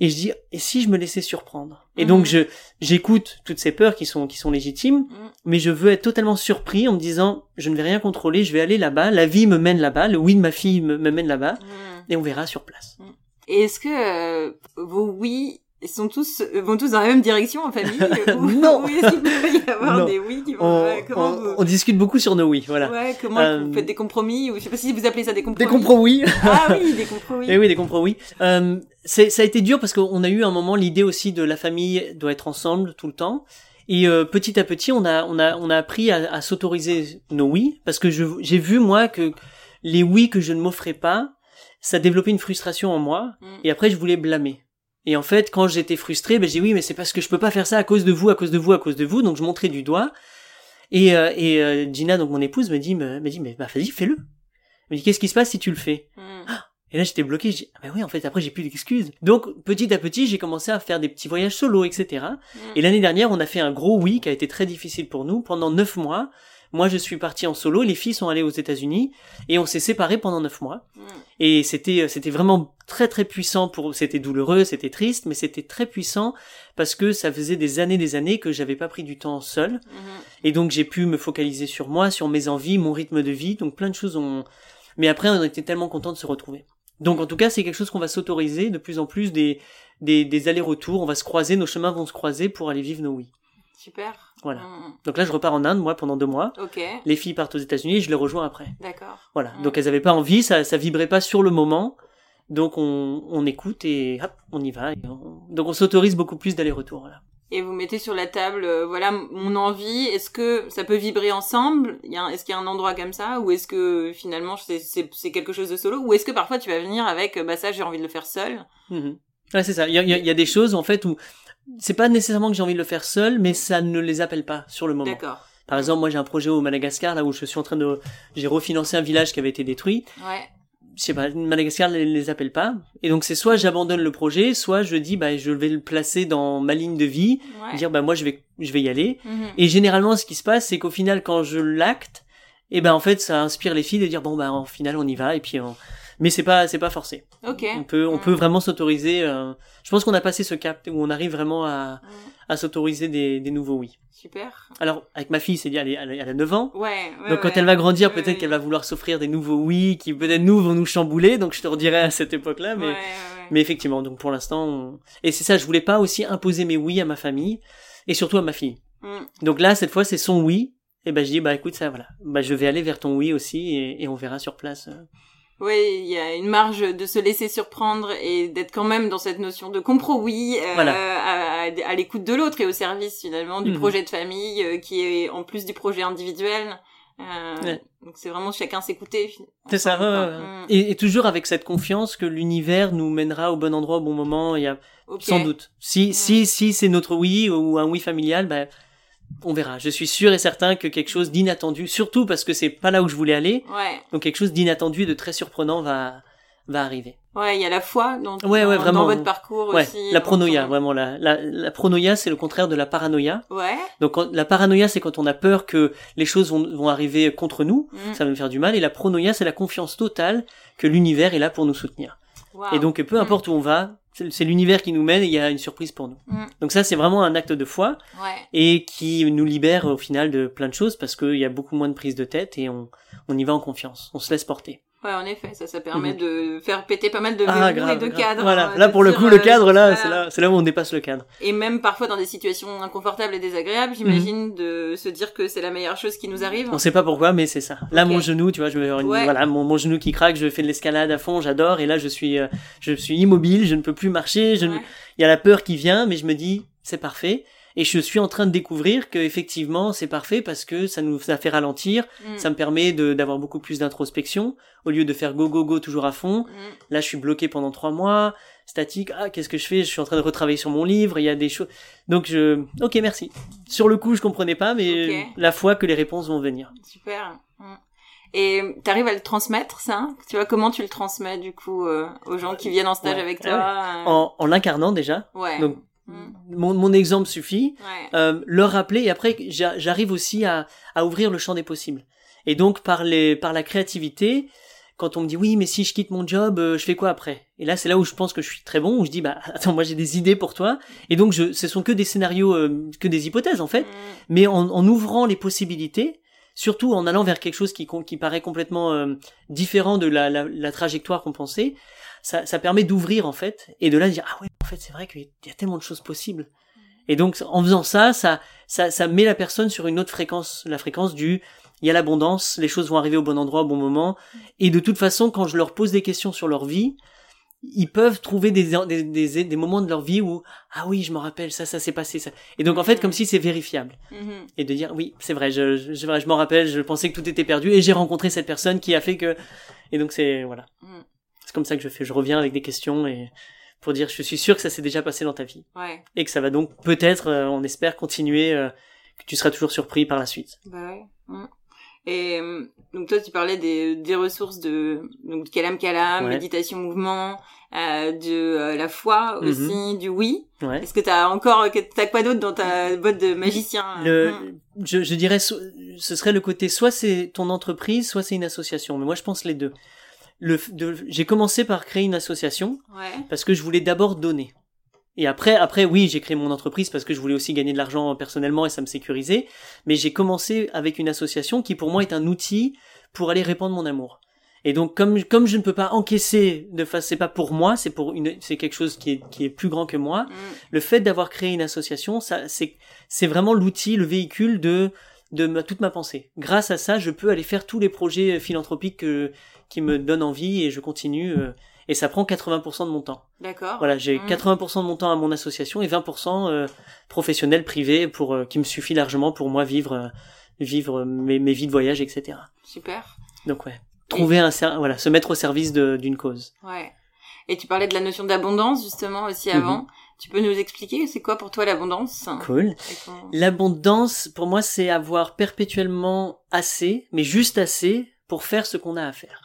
Et je dis, et si je me laissais surprendre? Et donc, je, j'écoute toutes ces peurs qui sont, qui sont légitimes, Mm. mais je veux être totalement surpris en me disant, je ne vais rien contrôler, je vais aller là-bas. La vie me mène là-bas, le oui de ma fille me, me mène là-bas, Mm. et on verra sur place. Et est-ce que euh, vos oui sont tous vont tous dans la même direction en famille ou, Non. ou est-ce qu'il peut y avoir Non. des oui qui vont On, comment on- vous on discute beaucoup sur nos oui, voilà. ouais comment Euh, vous faites des compromis ou je sais pas si vous appelez ça des compromis Des compromis. ah oui des compromis Eh oui, des compromis. Euh, c'est, ça a été dur parce qu'on a eu un moment l'idée aussi de la famille doit être ensemble tout le temps. Et euh, petit à petit, on a, on a, on a appris à, à s'autoriser nos oui parce que je, j'ai vu moi que les oui que je ne m'offrais pas, ça développait une frustration en moi. Mm. Et après, je voulais blâmer. Et en fait, quand j'étais frustré, ben j'ai dit oui, mais c'est parce que je peux pas faire ça à cause de vous, à cause de vous, à cause de vous. Donc je montrais du doigt. Et, euh, et euh, Gina, donc mon épouse, me dit, me, me dit, mais bah vas-y, fais-le. Elle me dit, qu'est-ce qui se passe si tu le fais? Mm. et là, j'étais bloqué. Je dis, ah ben oui, en fait, après, j'ai plus d'excuses. Donc, petit à petit, j'ai commencé à faire des petits voyages solo, etc. Mm. Et l'année dernière, on a fait un gros oui qui a été très difficile pour nous. Pendant neuf mois, moi, je suis parti en solo. Les filles sont allées aux États-Unis et on s'est séparés pendant neuf mois. Mm. Et c'était, c'était vraiment très très puissant pour. C'était douloureux, c'était triste, mais c'était très puissant parce que ça faisait des années, des années que j'avais pas pris du temps seul. Mhm. Et donc j'ai pu me focaliser sur moi, sur mes envies, mon rythme de vie, donc plein de choses ont... Mais après on était tellement contents de se retrouver. Donc en tout cas c'est quelque chose qu'on va s'autoriser de plus en plus des, des, des allers-retours, on va se croiser, nos chemins vont se croiser pour aller vivre nos oui. Super Voilà. Mm. Donc là je repars en Inde moi pendant deux mois, ok les filles partent aux États-Unis et je les rejoins après. d'accord Voilà. Mm. Donc elles avaient pas envie, ça, ça vibrait pas sur le moment, donc on, on écoute et hop, on y va. et on- Donc on s'autorise beaucoup plus d'aller-retour. Et vous mettez sur la table, euh, voilà mon envie. Est-ce que ça peut vibrer ensemble? Est-ce qu'il y a un endroit comme ça, ou est-ce que finalement c'est, c'est, c'est quelque chose de solo, ou est-ce que parfois tu vas venir avec, bah ça j'ai envie de le faire seul. Mhm. Ouais, c'est ça. Il y a, y a, des choses en fait où c'est pas nécessairement que j'ai envie de le faire seul, mais ça ne les appelle pas sur le moment. D'accord. Par exemple, moi j'ai un projet au Madagascar là où je suis en train de, j'ai refinancé un village qui avait été détruit. Ouais je sais pas, Madagascar ne les appelle pas. Et donc c'est soit j'abandonne le projet, soit je dis bah je vais le placer dans ma ligne de vie, dire bah moi je vais je vais y aller. Mhm. Et généralement ce qui se passe c'est qu'au final quand je l'acte, et eh ben en fait ça inspire les filles de dire bon bah en final on y va et puis mais c'est pas c'est pas forcé. On peut on peut vraiment s'autoriser. Euh, je pense qu'on a passé ce cap où on arrive vraiment à à s'autoriser des des nouveaux oui. Super. Alors, avec ma fille, c'est dire, elle, elle, a 9 ans. Ouais, Donc, quand elle va grandir, peut-être qu'elle va vouloir s'offrir des nouveaux oui, qui peut-être nous vont nous chambouler. Donc, je te redirai à cette époque-là. Mais, mais effectivement, donc pour l'instant, et c'est ça, je voulais pas aussi imposer mes oui à ma famille et surtout à ma fille. Mm. Donc là, cette fois, c'est son oui. Et ben, je dis, bah écoute, ça, voilà. Bah, je vais aller vers ton oui aussi et, et on verra sur place. Euh, oui, il y a une marge de se laisser surprendre et d'être quand même dans cette notion de compro oui euh, à, l'écoute de l'autre et au service finalement du mhm. projet de famille euh, qui est en plus du projet individuel. Euh, Donc c'est vraiment chacun s'écouter. C'est ça. Mm. et, toujours avec cette confiance que l'univers nous mènera au bon endroit au bon moment. Il y a sans doute. Si si si c'est notre oui ou un oui familial, bah on verra. Je suis sûr et certain que quelque chose d'inattendu, surtout parce que c'est pas là où je voulais aller. Ouais. Donc quelque chose d'inattendu et de très surprenant va va arriver. Ouais, il y a la foi dans, ouais, ouais, vraiment. dans votre parcours ouais, aussi. La pronoïa, vraiment. La, la, la pronoïa, c'est le contraire de la paranoïa. Ouais. Donc la paranoïa, c'est quand on a peur que les choses vont, vont arriver contre nous, mm. ça va nous faire du mal. Et la pronoïa, c'est la confiance totale que l'univers est là pour nous soutenir. Et donc peu importe où on va, c'est l'univers qui nous mène et il y a une surprise pour nous. Mm. Donc ça, c'est vraiment un acte de foi et qui nous libère au final de plein de choses parce qu'il y a beaucoup moins de prise de tête et on, on y va en confiance, on se laisse porter. Ouais, en effet, ça, ça permet de faire péter pas mal de ah, et de cadres. Voilà, là pour le coup, le cadre, là, c'est là, c'est là où on dépasse le cadre. Et même parfois dans des situations inconfortables et désagréables, j'imagine, mhm. de se dire que c'est la meilleure chose qui nous arrive. On sait pas pourquoi, mais c'est ça. Là, mon genou, tu vois, je vais une, voilà, mon, mon, genou qui craque, je fais de l'escalade à fond, j'adore, et là, je suis, euh, je suis immobile, je ne peux plus marcher, je il y a la peur qui vient, mais je me dis, c'est parfait et je suis en train de découvrir que effectivement c'est parfait parce que ça nous a fait ralentir, mm. ça me permet d'avoir beaucoup plus d'introspection au lieu de faire go go go toujours à fond. Mm. Là, je suis bloqué pendant trois mois, statique. Ah, qu'est-ce que je fais? Je suis en train de retravailler sur mon livre. Il y a des choses. Donc je, ok, merci. Sur le coup, je comprenais pas, mais la fois que les réponses vont venir. Super. Mm. Et t'arrives à le transmettre, ça? Tu vois, comment tu le transmets, du coup, euh, aux gens qui viennent en stage avec toi euh? En, en l'incarnant, déjà. Ouais. Donc, mon, mon, exemple suffit. Euh, leur rappeler et après j'arrive aussi à, à, ouvrir le champ des possibles. Et donc par les par la créativité, quand on me dit oui mais si je quitte mon job, euh, je fais quoi après? Et là c'est là où je pense que je suis très bon où je dis bah attends moi j'ai des idées pour toi et donc je ce sont que des scénarios euh, que des hypothèses en fait, mm. mais en, en, ouvrant les possibilités. Surtout en allant vers quelque chose qui, qui paraît complètement euh, différent de la, la, la trajectoire qu'on pensait, ça, ça permet d'ouvrir en fait et de là dire ah ouais fait c'est vrai qu'il y a tellement de choses possibles. Et donc en faisant ça, ça ça ça met la personne sur une autre fréquence la fréquence du il y a l'abondance les choses vont arriver au bon endroit au bon moment. Et de toute façon quand je leur pose des questions sur leur vie ils peuvent trouver des, des, des, des moments de leur vie où ah oui je me rappelle ça ça s'est passé ça. Et donc en fait comme si c'est vérifiable. Mm-hmm. et de dire oui c'est vrai je je, je, je m'en rappelle je pensais que tout était perdu et j'ai rencontré cette personne qui a fait que et donc c'est voilà. Mm. Comme ça que je fais. Je reviens avec des questions et pour dire je suis sûr que ça s'est déjà passé dans ta vie. Ouais. Et que ça va donc peut-être, euh, on espère, continuer, euh, que tu seras toujours surpris par la suite. Bah ouais. Mm. Et euh, donc toi tu parlais des, des ressources de donc Kalam Kalam, méditation mouvement, euh, de la foi mhm. aussi, du oui. Ouais. Est-ce que t'as encore t'as quoi d'autre dans ta boîte de magicien le, je, je dirais ce serait le côté soit c'est ton entreprise, soit c'est une association. Mais moi je pense les deux le, j'ai commencé par créer une association parce que je voulais d'abord donner. Et après, après, oui, j'ai créé mon entreprise parce que je voulais aussi gagner de l'argent personnellement et ça me sécurisait. Mais j'ai commencé avec une association qui pour moi est un outil pour aller répandre mon amour. Et donc, comme, comme je ne peux pas encaisser de face, c'est pas pour moi, c'est pour une, c'est quelque chose qui est, qui est plus grand que moi. Mm. Le fait d'avoir créé une association, ça, c'est, c'est vraiment l'outil, le véhicule de, de ma, toute ma pensée. Grâce à ça, je peux aller faire tous les projets philanthropiques que, qui me donne envie et je continue. Euh, et ça prend 80% de mon temps. D'accord. Voilà, j'ai Mm. 80% de mon temps à mon association et 20% euh, professionnel privé pour euh, qui me suffit largement pour moi vivre euh, vivre mes, mes vies de voyage, etc. Super. Donc ouais, trouver un voilà, se mettre au service d'une cause. Ouais. Et tu parlais de la notion d'abondance justement aussi Mhm. avant. Tu peux nous expliquer c'est quoi pour toi l'abondance? Cool. L'abondance, pour moi, c'est avoir perpétuellement assez, mais juste assez pour faire ce qu'on a à faire.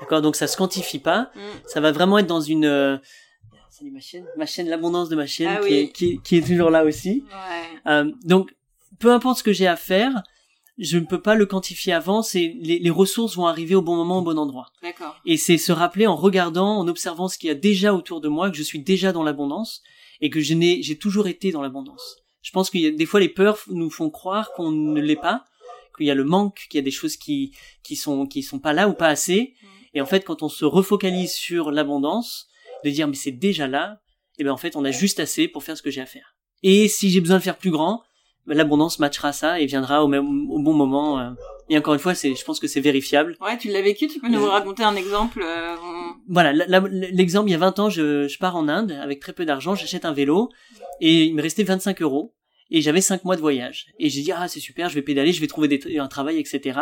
D'accord? Donc ça se quantifie pas. Mm. Ça va vraiment être dans une... euh, Salut ma chaîne, ma chaîne l'abondance de ma chaîne Ah qui, oui. est, qui, est- qui est toujours là aussi. Ouais. Euh, donc peu importe ce que j'ai à faire, je ne peux pas le quantifier avant. C'est les, les ressources vont arriver au bon moment, au bon endroit. D'accord. Et c'est se rappeler en regardant, en observant ce qu'il y a déjà autour de moi, que je suis déjà dans l'abondance et que je n'ai, j'ai toujours été dans l'abondance. Je pense qu'il y a des fois les peurs nous font croire qu'on ne l'est pas, qu'il y a le manque, qu'il y a des choses qui qui sont qui sont pas là ou pas assez. Et en fait, quand on se refocalise sur l'abondance, de dire mais c'est déjà là, et ben en fait on a juste assez pour faire ce que j'ai à faire. Et si j'ai besoin de faire plus grand, l'abondance matchera ça et viendra au même au bon moment. euh. Et encore une fois, c'est je pense que c'est vérifiable. Ouais, tu l'as vécu, tu peux nous Euh, raconter un exemple euh, voilà, l'exemple, il y a 20 ans, je, je pars en Inde avec très peu d'argent, j'achète un vélo et il me restait 25 euros et j'avais 5 mois de voyage. Et j'ai dit, ah, c'est super, je vais pédaler, je vais trouver des, un travail, etc.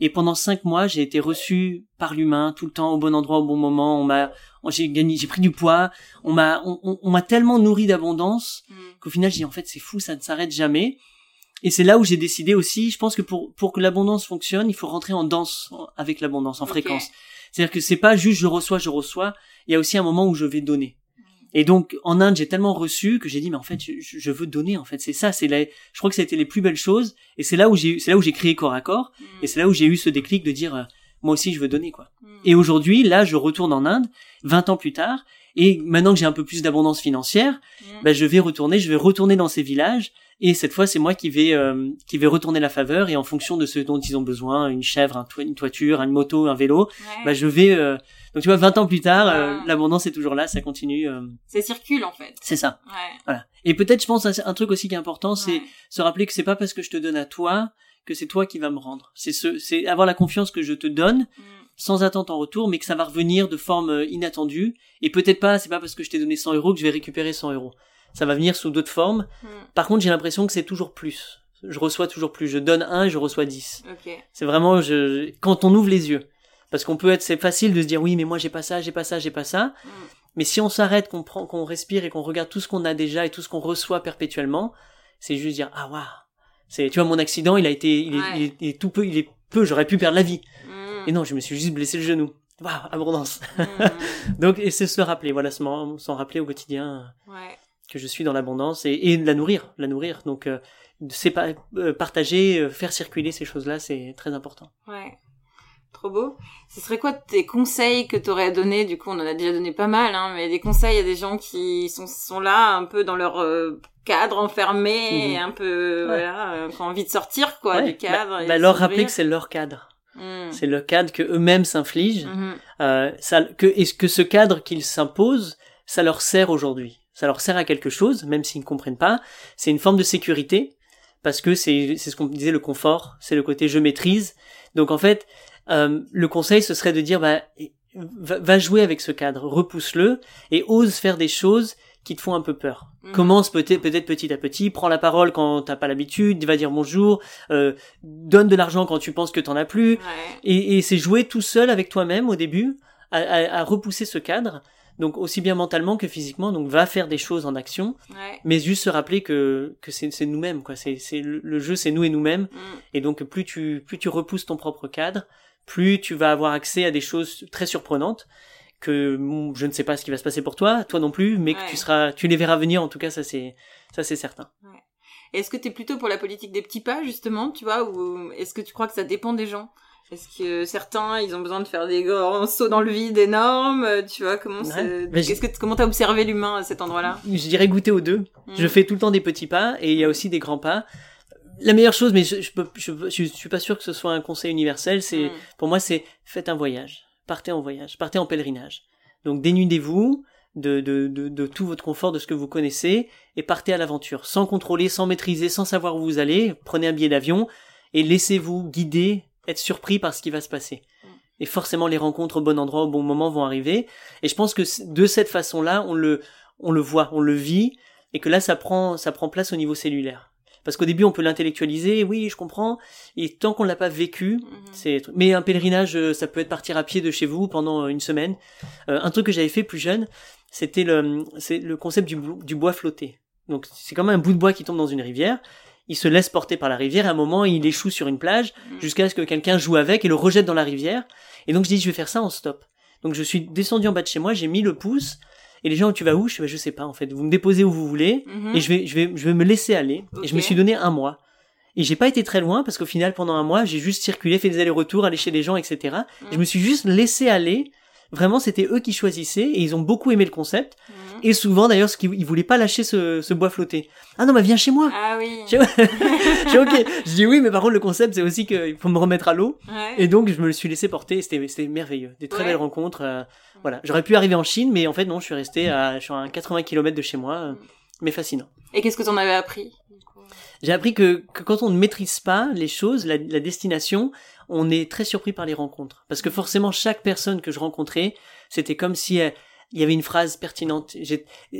Et pendant 5 mois, j'ai été reçu par l'humain tout le temps au bon endroit, au bon moment. On m'a, j'ai gagné, j'ai pris du poids. On m'a, on, on- on m'a tellement nourri d'abondance Mm. qu'au final, j'ai dit, en fait, c'est fou, ça ne s'arrête jamais. Et c'est là où j'ai décidé aussi, je pense que pour, pour que l'abondance fonctionne, il faut rentrer en danse avec l'abondance, en fréquence. C'est-à-dire que c'est pas juste je reçois, je reçois. Il y a aussi un moment où je vais donner. Et donc en Inde, j'ai tellement reçu que j'ai dit mais en fait je, je veux donner en fait. C'est ça, c'est la... je crois que ça a été les plus belles choses. Et c'est là où j'ai c'est là où j'ai créé corps à corps. Mm. Et c'est là où j'ai eu ce déclic de dire euh, moi aussi je veux donner quoi. Mm. Et aujourd'hui là je retourne en Inde 20 ans plus tard. Et maintenant que j'ai un peu plus d'abondance financière, Mm. bah, je vais retourner, je vais retourner dans ces villages. Et cette fois, c'est moi qui vais euh, qui vais retourner la faveur. Et en fonction de ce dont ils ont besoin, une chèvre, un une toiture, une moto, un vélo, Ouais. bah je vais euh, donc tu vois 20 ans plus tard euh, Ah. l'abondance est toujours là ça continue euh, Ça circule en fait. c'est ça Ouais. voilà et peut-être je pense un truc aussi qui est important c'est Ouais. se rappeler que c'est pas parce que je te donne à toi que c'est toi qui vas me rendre c'est ce c'est avoir la confiance que je te donne Mm. sans attente en retour mais que ça va revenir de forme euh, inattendue et peut-être pas c'est pas parce que je t'ai donné 100 euros que je vais récupérer 100 euros ça va venir sous d'autres formes Mm. par contre j'ai l'impression que c'est toujours plus je reçois toujours plus je donne un et je reçois 10 Ok. c'est vraiment je, quand on ouvre les yeux. Parce qu'on peut être, c'est facile de se dire oui, mais moi j'ai pas ça, j'ai pas ça, j'ai pas ça. Mm. Mais si on s'arrête, qu'on prend, qu'on respire et qu'on regarde tout ce qu'on a déjà et tout ce qu'on reçoit perpétuellement, c'est juste dire ah waouh. C'est, tu vois, mon accident, il a été, il est, Ouais. il est, il est tout peu, il est peu, j'aurais pu perdre la vie. Mm. Et non, je me suis juste blessé le genou. Waouh, abondance. Mm. Donc, et c'est se rappeler, voilà, s'en rappeler au quotidien Ouais. Que je suis dans l'abondance et, et la nourrir, la nourrir. Donc, euh, c'est pas euh, partager, euh, faire circuler ces choses-là, c'est très important. Ouais. Trop beau. Ce serait quoi tes conseils que t'aurais donné Du coup, on en a déjà donné pas mal, hein, mais des conseils à des gens qui sont, sont là un peu dans leur cadre enfermé, Mhm. un peu, Ouais. voilà, qui ont envie de sortir, quoi, Ouais, du cadre. bah, et bah, leur rappeler que c'est leur cadre. Mm. C'est le cadre que eux-mêmes s'infligent. Mhm. Ça, que, est-ce que ce cadre qu'ils s'imposent, ça leur sert aujourd'hui Ça leur sert à quelque chose, même s'ils ne comprennent pas. C'est une forme de sécurité, parce que c'est, c'est ce qu'on disait, le confort, c'est le côté je maîtrise. Donc en fait, euh, le conseil, ce serait de dire, bah, va, jouer avec ce cadre, repousse-le, et ose faire des choses qui te font un peu peur. Mhm. Commence peut-être peut-être petit à petit, prends la parole quand t'as pas l'habitude, va dire bonjour, euh, donne de l'argent quand tu penses que t'en as plus, Ouais. et, et c'est jouer tout seul avec toi-même au début, à, à- à repousser ce cadre, donc aussi bien mentalement que physiquement, donc va faire des choses en action, Ouais. mais juste se rappeler que, que c'est, c'est nous-mêmes, quoi. C'est, c'est le, le jeu, c'est nous et nous-mêmes, Mm. et donc plus tu, plus tu repousses ton propre cadre, plus tu vas avoir accès à des choses très surprenantes que bon, je ne sais pas ce qui va se passer pour toi, toi non plus, mais Ouais. que tu seras, tu les verras venir. En tout cas, ça c'est, ça c'est certain. Est-ce que t'es plutôt pour la politique des petits pas, justement, tu vois, ou est-ce que tu crois que ça dépend des gens? Est-ce que certains, ils ont besoin de faire des grands sauts dans le vide énormes euh, Tu vois, comment Ouais. c'est... Qu'est-ce que, comment t'as observé l'humain à cet endroit-là? Je dirais goûter aux deux. Je Mm. fais tout le temps des petits pas et il y a aussi des grands pas. La meilleure chose, mais je, je, peux, je, je suis pas sûr que ce soit un conseil universel. C'est Mm. pour moi, c'est faites un voyage, partez en voyage, partez en pèlerinage. Donc dénudez-vous de, de, de, de tout votre confort, de ce que vous connaissez, et partez à l'aventure, sans contrôler, sans maîtriser, sans savoir où vous allez. Prenez un billet d'avion et laissez-vous guider, être surpris par ce qui va se passer. Mm. Et forcément, les rencontres au bon endroit, au bon moment vont arriver. Et je pense que de cette façon-là, on le, on le voit, on le vit, et que là, ça prend, ça prend place au niveau cellulaire. Parce qu'au début, on peut l'intellectualiser, oui, je comprends. Et tant qu'on l'a pas vécu, mhm. c'est. Mais un pèlerinage, euh, ça peut être partir à pied de chez vous pendant euh, une semaine. Euh, un truc que j'avais fait plus jeune, c'était le, c'est le concept du, du bois flotté. Donc c'est comme un bout de bois qui tombe dans une rivière. Il se laisse porter par la rivière. À un moment, il échoue sur une plage mhm. jusqu'à ce que quelqu'un joue avec et le rejette dans la rivière. Et donc je dis, je vais faire ça en stop. Donc je suis descendu en bas de chez moi, j'ai mis le pouce et les gens, tu vas où? Je, bah, je sais pas en fait. Vous me déposez où vous voulez mhm. et je vais, je vais, je vais me laisser aller. Et je me suis donné un mois. Et j'ai pas été très loin parce qu'au final, pendant un mois, j'ai juste circulé, fait des allers-retours, allé chez les gens, etc. Mhm. Je me suis juste laissé aller. Vraiment, c'était eux qui choisissaient et ils ont beaucoup aimé le concept. Mhm. Et souvent, d'ailleurs, ce qu'ils ils voulaient pas lâcher ce, ce bois flotté. Ah non, bah viens chez moi. Ah oui. Ok. Je dis oui, mais par contre, le concept, c'est aussi qu'il faut me remettre à l'eau. Et donc, je me le suis laissé porter. C'était, c'était merveilleux. Des très belles rencontres. Euh, voilà, j'aurais pu arriver en Chine, mais en fait non, je suis resté à, je suis à 80 km de chez moi, euh, mais fascinant. Et qu'est-ce que t'en avais appris? J'ai appris que, que, quand on ne maîtrise pas les choses, la, la, destination, on est très surpris par les rencontres, parce que forcément chaque personne que je rencontrais, c'était comme si euh, il y avait une phrase pertinente.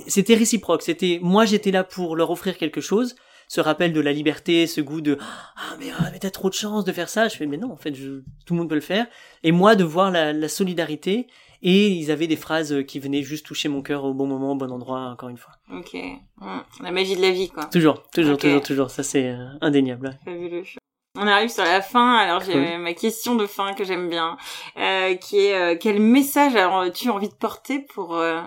C'était réciproque. C'était moi j'étais là pour leur offrir quelque chose, ce rappel de la liberté, ce goût de ah mais, ah, mais t'as trop de chance de faire ça. Je fais mais non en fait je, tout le monde peut le faire. Et moi de voir la, la solidarité et ils avaient des phrases qui venaient juste toucher mon cœur au bon moment, au bon endroit, encore une fois. Ok. La magie de la vie, quoi. Toujours, toujours, toujours, toujours. Ça, c'est euh, indéniable. Fabuleux. On arrive sur la fin, alors j'ai ma question de fin que j'aime bien, euh, qui est euh, quel message as-tu envie de porter pour euh,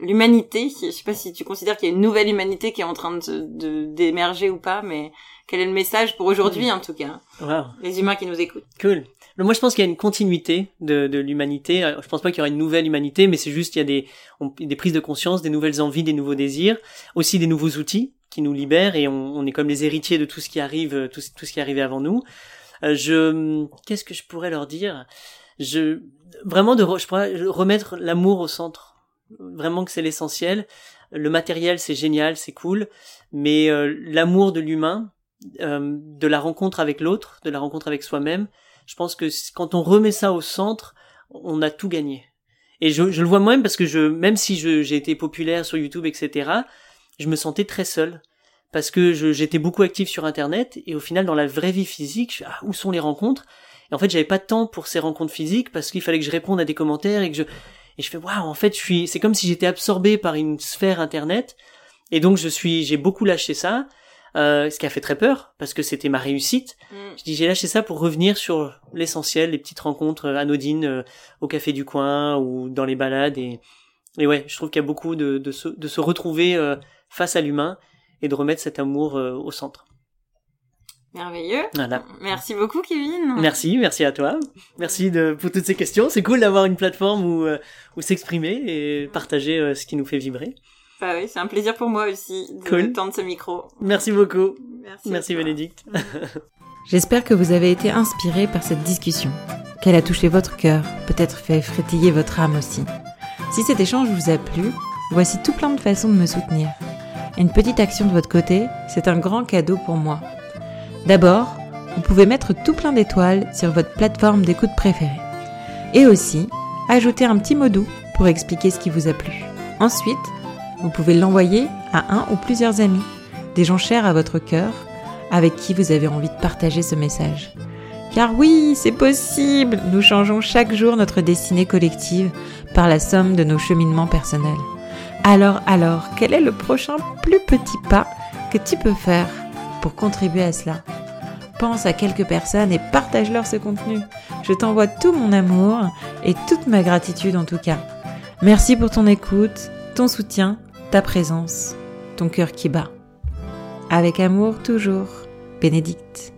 l'humanité? Je sais pas si tu considères qu'il y a une nouvelle humanité qui est en train de d'émerger ou pas, mais quel est le message pour aujourd'hui en tout cas? Wow. Les humains qui nous écoutent. Cool. Moi, je pense qu'il y a une continuité de, de l'humanité. Euh, je pense pas qu'il y aura une nouvelle humanité, mais c'est juste il y a des, des prises de conscience, des nouvelles envies, des nouveaux désirs, aussi des nouveaux outils qui nous libèrent et on, on est comme les héritiers de tout ce qui arrive, euh, tout, tout ce qui est avant nous. Euh, je, qu'est-ce que je pourrais leur dire? Je, vraiment de, je pourrais remettre l'amour au centre. Vraiment que c'est l'essentiel. Le matériel, c'est génial, c'est cool, mais l'amour de l'humain, de la rencontre avec l'autre, de la rencontre avec soi-même, je pense que quand on remet ça au centre, on a tout gagné. Et je, le vois moi-même parce que je, même si j'ai été populaire sur YouTube, etc., je me sentais très seul. Parce que j'étais beaucoup actif sur Internet, et au final, dans la vraie vie physique, ah, où sont les rencontres? Et en fait, j'avais pas de temps pour ces rencontres physiques parce qu'il fallait que je réponde à des commentaires et que je, et je fais waouh, en fait, je suis, c'est comme si j'étais absorbé par une sphère Internet. Et donc, je suis, j'ai beaucoup lâché ça. Euh, ce qui a fait très peur parce que c'était ma réussite. Mm. Je dis j'ai lâché ça pour revenir sur l'essentiel, les petites rencontres anodines euh, au café du coin ou dans les balades et, et ouais, je trouve qu'il y a beaucoup de, de, se, de se retrouver euh, face à l'humain et de remettre cet amour au centre. Merveilleux. Merci beaucoup, Kevin. Merci, merci à toi. Merci de, pour toutes ces questions. C'est cool d'avoir une plateforme où, où s'exprimer et partager ce qui nous fait vibrer. Bah oui, c'est un plaisir pour moi aussi de cool. tendre ce micro. Merci beaucoup. Merci, Merci Bénédicte. J'espère que vous avez été inspiré par cette discussion, qu'elle a touché votre cœur, peut-être fait frétiller votre âme aussi. Si cet échange vous a plu, voici tout plein de façons de me soutenir. Une petite action de votre côté, c'est un grand cadeau pour moi. D'abord, vous pouvez mettre tout plein d'étoiles sur votre plateforme d'écoute préférée. Et aussi, ajouter un petit mot doux pour expliquer ce qui vous a plu. Ensuite, vous pouvez l'envoyer à un ou plusieurs amis, des gens chers à votre cœur, avec qui vous avez envie de partager ce message. Car oui, c'est possible Nous changeons chaque jour notre destinée collective par la somme de nos cheminements personnels. Alors, alors, quel est le prochain plus petit pas que tu peux faire pour contribuer à cela? Pense à quelques personnes et partage-leur ce contenu. Je t'envoie tout mon amour et toute ma gratitude en tout cas. Merci pour ton écoute, ton soutien ta présence, ton cœur qui bat. Avec amour toujours, Bénédicte.